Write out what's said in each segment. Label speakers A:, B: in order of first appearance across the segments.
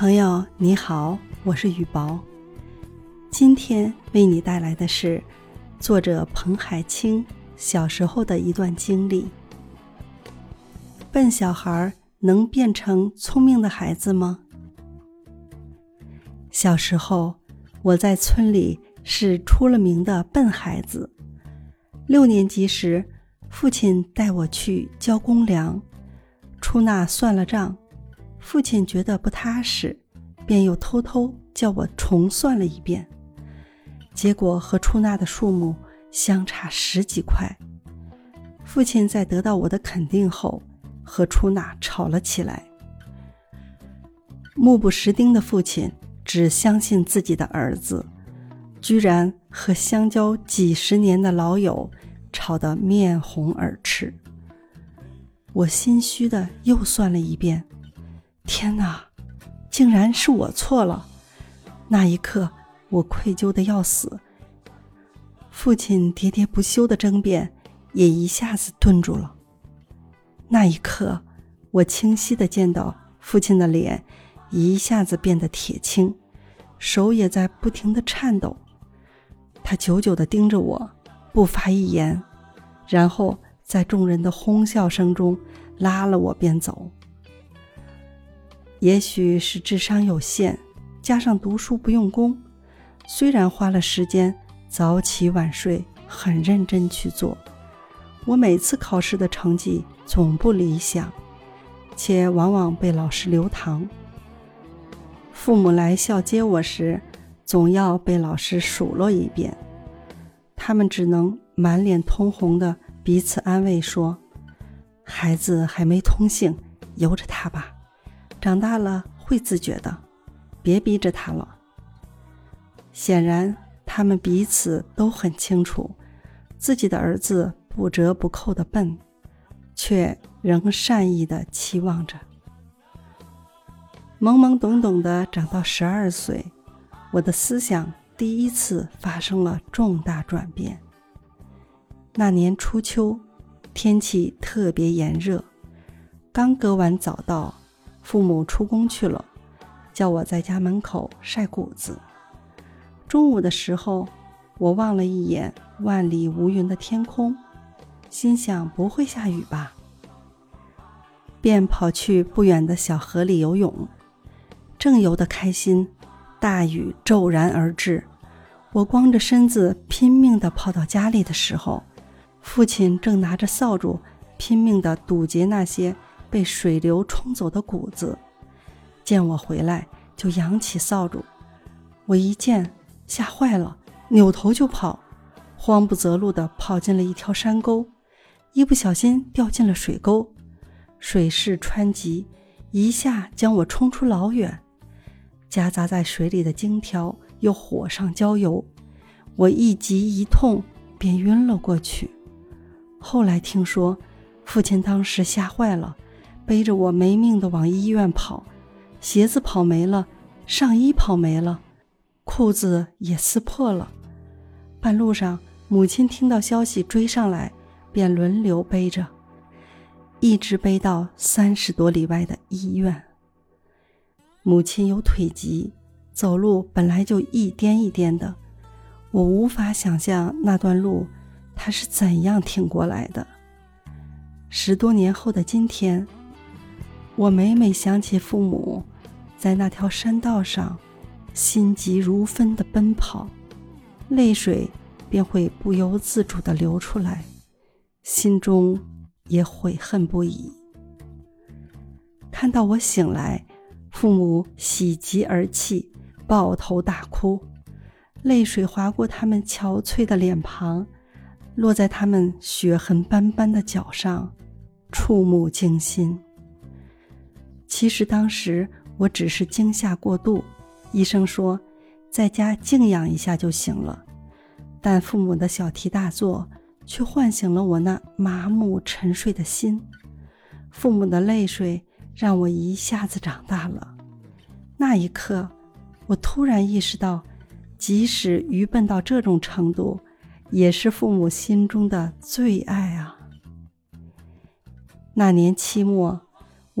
A: 朋友你好，我是雨薄。今天为你带来的是作者彭海清小时候的一段经历。笨小孩能变成聪明的孩子吗？小时候，我在村里是出了名的笨孩子。六年级时，父亲带我去交公粮，出纳算了账。父亲觉得不踏实，便又偷偷叫我重算了一遍，结果和出纳的数目相差十几块。父亲在得到我的肯定后，和出纳吵了起来。目不识丁的父亲只相信自己的儿子，居然和相交几十年的老友吵得面红耳赤。我心虚的又算了一遍。天哪，竟然是我错了！那一刻，我愧疚的要死。父亲喋喋不休的争辩，也一下子顿住了。那一刻，我清晰的见到父亲的脸一下子变得铁青，手也在不停的颤抖。他久久的盯着我，不发一言，然后在众人的哄笑声中拉了我便走。也许是智商有限，加上读书不用功，虽然花了时间早起晚睡，很认真去做，我每次考试的成绩总不理想，且往往被老师留堂。父母来校接我时，总要被老师数落一遍，他们只能满脸通红的彼此安慰说：“孩子还没通性，由着他吧。”长大了会自觉的，别逼着他了。显然，他们彼此都很清楚，自己的儿子不折不扣的笨，却仍善意的期望着。懵懵懂懂的长到十二岁，我的思想第一次发生了重大转变。那年初秋，天气特别炎热，刚割完早稻。父母出宫去了，叫我在家门口晒谷子。中午的时候，我望了一眼万里无云的天空，心想不会下雨吧，便跑去不远的小河里游泳。正游得开心，大雨骤然而至。我光着身子拼命地跑到家里的时候，父亲正拿着扫帚拼命地堵截那些。被水流冲走的谷子，见我回来就扬起扫帚。我一见吓坏了，扭头就跑，慌不择路地跑进了一条山沟，一不小心掉进了水沟，水势湍急，一下将我冲出老远。夹杂在水里的荆条又火上浇油，我一急一痛便晕了过去。后来听说，父亲当时吓坏了。背着我没命的往医院跑，鞋子跑没了，上衣跑没了，裤子也撕破了。半路上，母亲听到消息追上来，便轮流背着，一直背到三十多里外的医院。母亲有腿疾，走路本来就一颠一颠的，我无法想象那段路她是怎样挺过来的。十多年后的今天。我每每想起父母在那条山道上心急如焚的奔跑，泪水便会不由自主的流出来，心中也悔恨不已。看到我醒来，父母喜极而泣，抱头大哭，泪水划过他们憔悴的脸庞，落在他们血痕斑斑的脚上，触目惊心。其实当时我只是惊吓过度，医生说在家静养一下就行了。但父母的小题大做，却唤醒了我那麻木沉睡的心。父母的泪水让我一下子长大了。那一刻，我突然意识到，即使愚笨到这种程度，也是父母心中的最爱啊。那年期末。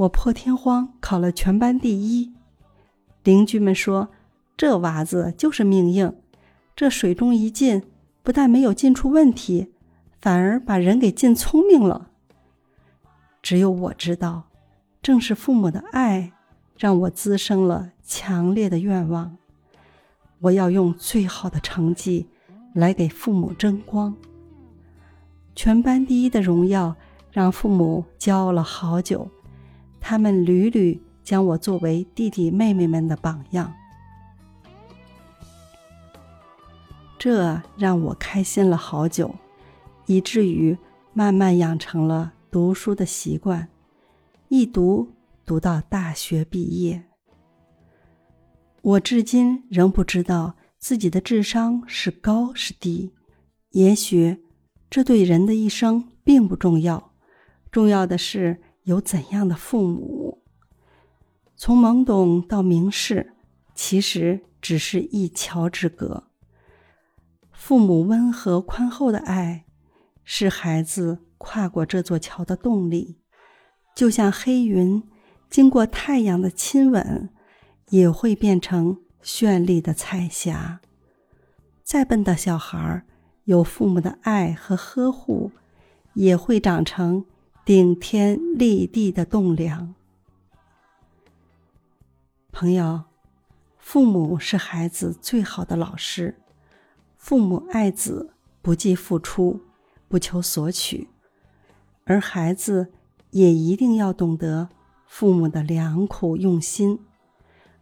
A: 我破天荒考了全班第一，邻居们说：“这娃子就是命硬，这水中一浸，不但没有浸出问题，反而把人给浸聪明了。”只有我知道，正是父母的爱，让我滋生了强烈的愿望。我要用最好的成绩来给父母争光。全班第一的荣耀让父母骄傲了好久，他们屡屡将我作为弟弟妹妹们的榜样，这让我开心了好久，以至于慢慢养成了读书的习惯，一读读到大学毕业。我至今仍不知道自己的智商是高是低，也许这对人的一生并不重要，重要的是有怎样的父母。从懵懂到明示，其实只是一桥之隔。父母温和宽厚的爱，是孩子跨过这座桥的动力，就像黑云经过太阳的亲吻。也会变成绚丽的彩霞。再笨的小孩有父母的爱和呵护，也会长成顶天立地的栋梁。朋友，父母是孩子最好的老师。父母爱子不计付出，不求索取，而孩子也一定要懂得父母的良苦用心。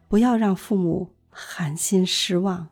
A: 不要让父母寒心失望。